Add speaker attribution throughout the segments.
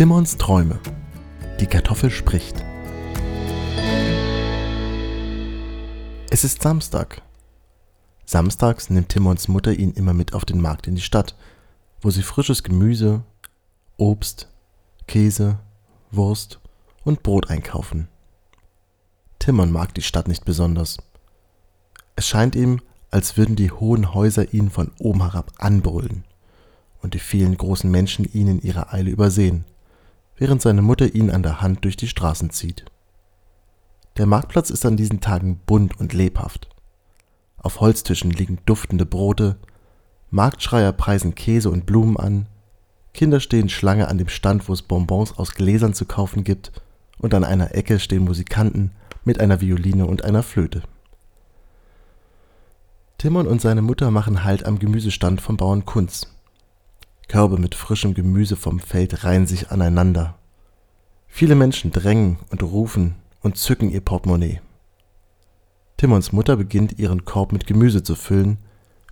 Speaker 1: Timons Träume. Die Kartoffel spricht. Es ist Samstag. Samstags nimmt Timons Mutter ihn immer mit auf den Markt in die Stadt, wo sie frisches Gemüse, Obst, Käse, Wurst und Brot einkaufen. Timon mag die Stadt nicht besonders. Es scheint ihm, als würden die hohen Häuser ihn von oben herab anbrüllen und die vielen großen Menschen ihn in ihrer Eile übersehen während seine Mutter ihn an der Hand durch die Straßen zieht. Der Marktplatz ist an diesen Tagen bunt und lebhaft. Auf Holztischen liegen duftende Brote, Marktschreier preisen Käse und Blumen an, Kinder stehen Schlange an dem Stand, wo es Bonbons aus Gläsern zu kaufen gibt, und an einer Ecke stehen Musikanten mit einer Violine und einer Flöte. Timon und seine Mutter machen Halt am Gemüsestand vom Bauern Kunz. Körbe mit frischem Gemüse vom Feld reihen sich aneinander. Viele Menschen drängen und rufen und zücken ihr Portemonnaie. Timons Mutter beginnt ihren Korb mit Gemüse zu füllen,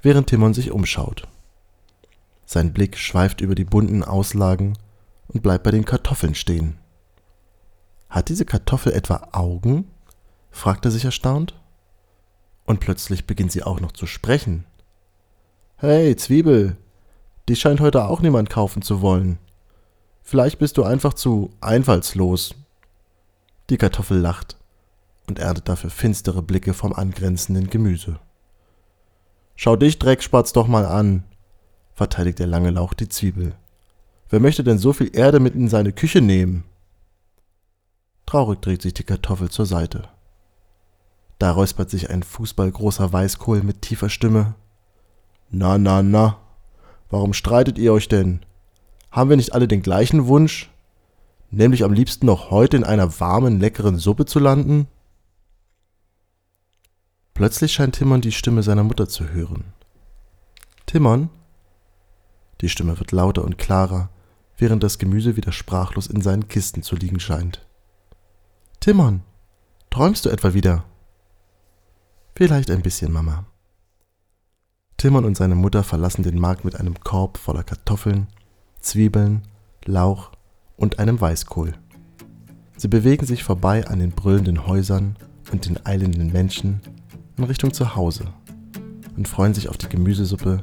Speaker 1: während Timon sich umschaut. Sein Blick schweift über die bunten Auslagen und bleibt bei den Kartoffeln stehen. Hat diese Kartoffel etwa Augen? fragt er sich erstaunt. Und plötzlich beginnt sie auch noch zu sprechen. Hey, Zwiebel, die scheint heute auch niemand kaufen zu wollen. Vielleicht bist du einfach zu einfallslos. Die Kartoffel lacht und erntet dafür finstere Blicke vom angrenzenden Gemüse. Schau dich, Dreckspatz, doch mal an, verteidigt der lange Lauch die Zwiebel. Wer möchte denn so viel Erde mit in seine Küche nehmen? Traurig dreht sich die Kartoffel zur Seite. Da räuspert sich ein fußballgroßer Weißkohl mit tiefer Stimme. Na, na, na, Warum streitet ihr euch denn? Haben wir nicht alle den gleichen Wunsch? Nämlich am liebsten noch heute in einer warmen, leckeren Suppe zu landen? Plötzlich scheint Timon die Stimme seiner Mutter zu hören. Timon? Die Stimme wird lauter und klarer, während das Gemüse wieder sprachlos in seinen Kisten zu liegen scheint. Timon, träumst du etwa wieder? Vielleicht ein bisschen, Mama. Timon und seine Mutter verlassen den Markt mit einem Korb voller Kartoffeln, Zwiebeln, Lauch und einem Weißkohl. Sie bewegen sich vorbei an den brüllenden Häusern und den eilenden Menschen in Richtung zu Hause und freuen sich auf die Gemüsesuppe,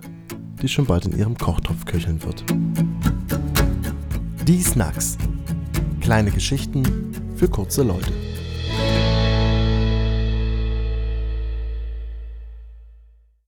Speaker 1: die schon bald in ihrem Kochtopf köcheln wird. Die Snacks. Kleine Geschichten für kurze Leute.